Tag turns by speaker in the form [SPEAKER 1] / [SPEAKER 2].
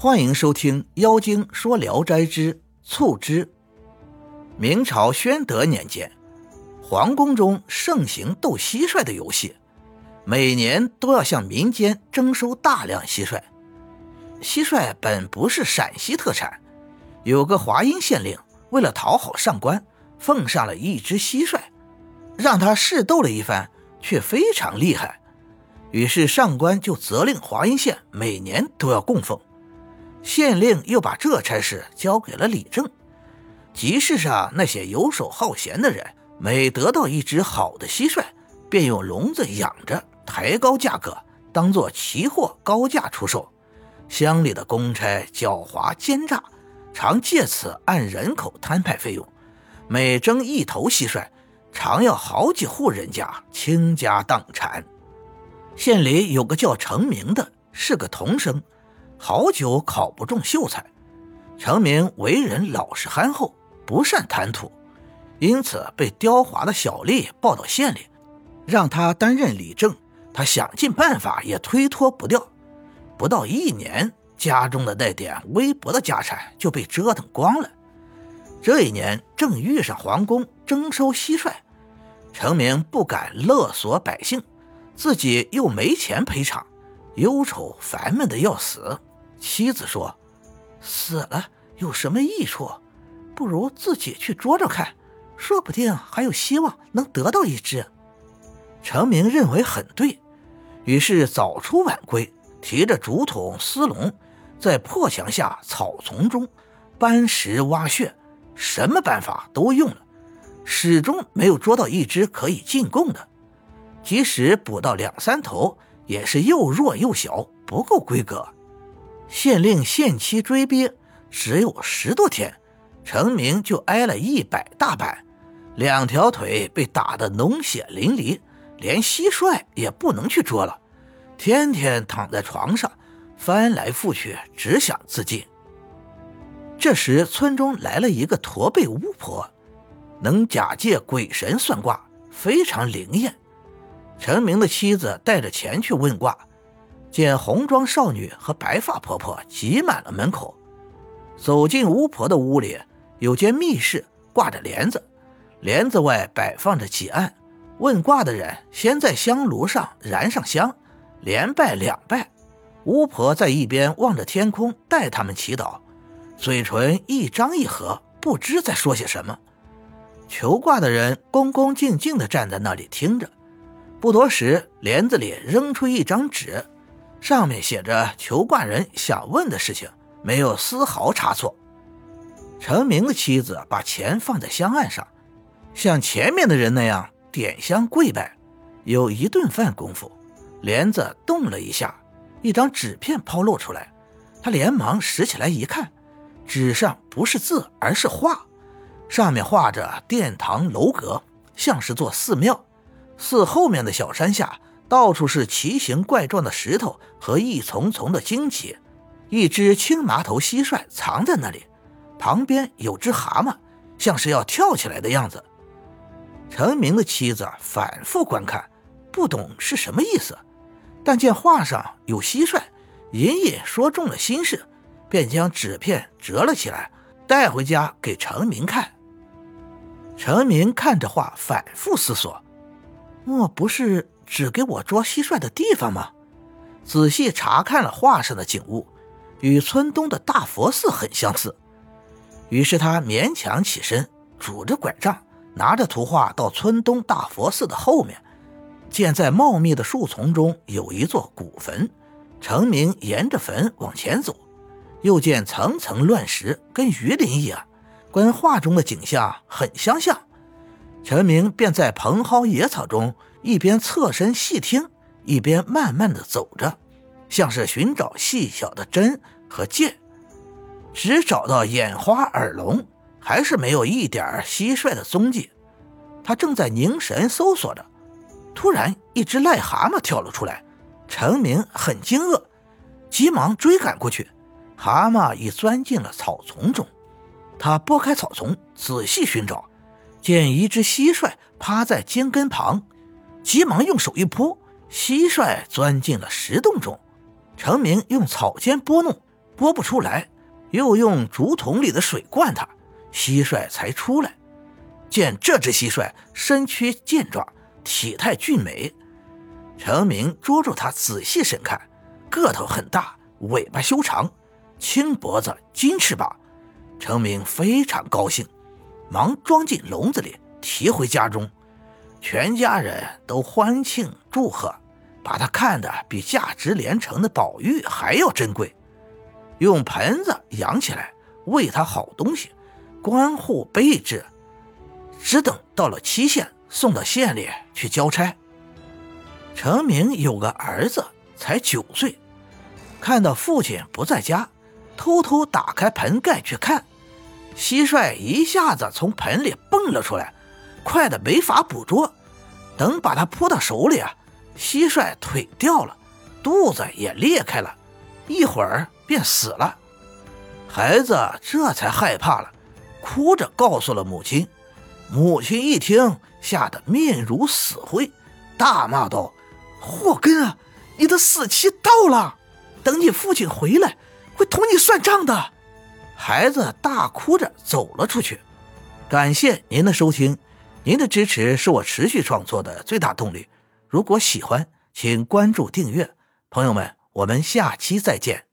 [SPEAKER 1] 欢迎收听《妖精说聊斋之醋汁》。明朝宣德年间，皇宫中盛行斗蟋蟀的游戏，每年都要向民间征收大量蟋蟀。蟋蟀本不是陕西特产，有个华阴县令为了讨好上官，奉上了一只蟋蟀，让他试斗了一番，却非常厉害。于是上官就责令华阴县每年都要供奉。县令又把这差事交给了李正。集市上那些游手好闲的人，每得到一只好的蟋蟀，便用笼子养着，抬高价格，当做奇货高价出售。乡里的公差狡猾奸诈，常借此按人口摊派费用。每征一头蟋蟀，常要好几户人家倾家荡产。县里有个叫程明的，是个童生。好久考不中秀才，程明为人老实憨厚，不善谈吐，因此被刁滑的小吏报到县里，让他担任理政。他想尽办法也推脱不掉。不到一年，家中的那点微薄的家产就被折腾光了。这一年正遇上皇宫征收蟋蟀，程明不敢勒索百姓，自己又没钱赔偿，忧愁烦闷的要死。妻子说：“死了有什么益处？不如自己去捉捉看，说不定还有希望能得到一只。”程明认为很对，于是早出晚归，提着竹筒丝笼，在破墙下草丛中搬石挖穴，什么办法都用了，始终没有捉到一只可以进贡的。即使捕到两三头，也是又弱又小，不够规格。县令限期追逼，只有十多天，程明就挨了一百大板，两条腿被打得脓血淋漓，连蟋蟀也不能去捉了，天天躺在床上，翻来覆去，只想自尽。这时，村中来了一个驼背巫婆，能假借鬼神算卦，非常灵验。陈明的妻子带着钱去问卦。见红装少女和白发婆婆挤满了门口，走进巫婆的屋里，有间密室挂着帘子，帘子外摆放着几案。问卦的人先在香炉上燃上香，连拜两拜。巫婆在一边望着天空，带他们祈祷，嘴唇一张一合，不知在说些什么。求卦的人恭恭敬敬地站在那里听着。不多时，帘子里扔出一张纸。上面写着求卦人想问的事情，没有丝毫差错。陈明的妻子把钱放在香案上，像前面的人那样点香跪拜。有一顿饭功夫，帘子动了一下，一张纸片抛露出来。他连忙拾起来一看，纸上不是字，而是画，上面画着殿堂楼阁，像是座寺庙。寺后面的小山下。到处是奇形怪状的石头和一丛丛的荆棘，一只青麻头蟋蟀藏在那里，旁边有只蛤蟆，像是要跳起来的样子。陈明的妻子反复观看，不懂是什么意思，但见画上有蟋蟀，隐隐说中了心事，便将纸片折了起来，带回家给陈明看。陈明看着画，反复思索，莫不是？只给我捉蟋蟀的地方吗？仔细查看了画上的景物，与村东的大佛寺很相似。于是他勉强起身，拄着拐杖，拿着图画到村东大佛寺的后面，见在茂密的树丛中有一座古坟。程明沿着坟往前走，又见层层乱石，跟鱼鳞一样，跟画中的景象很相像。陈明便在蓬蒿野草中。一边侧身细听，一边慢慢的走着，像是寻找细小的针和剑，只找到眼花耳聋，还是没有一点蟋蟀的踪迹。他正在凝神搜索着，突然一只癞蛤蟆跳了出来，陈明很惊愕，急忙追赶过去，蛤蟆已钻进了草丛中。他拨开草丛，仔细寻找，见一只蟋蟀趴在茎根旁。急忙用手一扑，蟋蟀钻进了石洞中。程明用草尖拨弄，拨不出来，又用竹筒里的水灌他，蟋蟀才出来。见这只蟋蟀身躯健壮，体态俊美，程明捉住它仔细审看，个头很大，尾巴修长，青脖子金翅膀。程明非常高兴，忙装进笼子里，提回家中。全家人都欢庆祝贺，把它看得比价值连城的宝玉还要珍贵。用盆子养起来，喂它好东西，关护备至。只等到了期限，送到县里去交差。程明有个儿子，才九岁，看到父亲不在家，偷偷打开盆盖去看，蟋蟀一下子从盆里蹦了出来，快的没法捕捉。等把它扑到手里啊，蟋蟀腿掉了，肚子也裂开了，一会儿便死了。孩子这才害怕了，哭着告诉了母亲。母亲一听，吓得面如死灰，大骂道：“祸根啊！你的死期到了，等你父亲回来，会同你算账的。”孩子大哭着走了出去。感谢您的收听，您的支持是我持续创作的最大动力。如果喜欢，请关注订阅。朋友们，我们下期再见。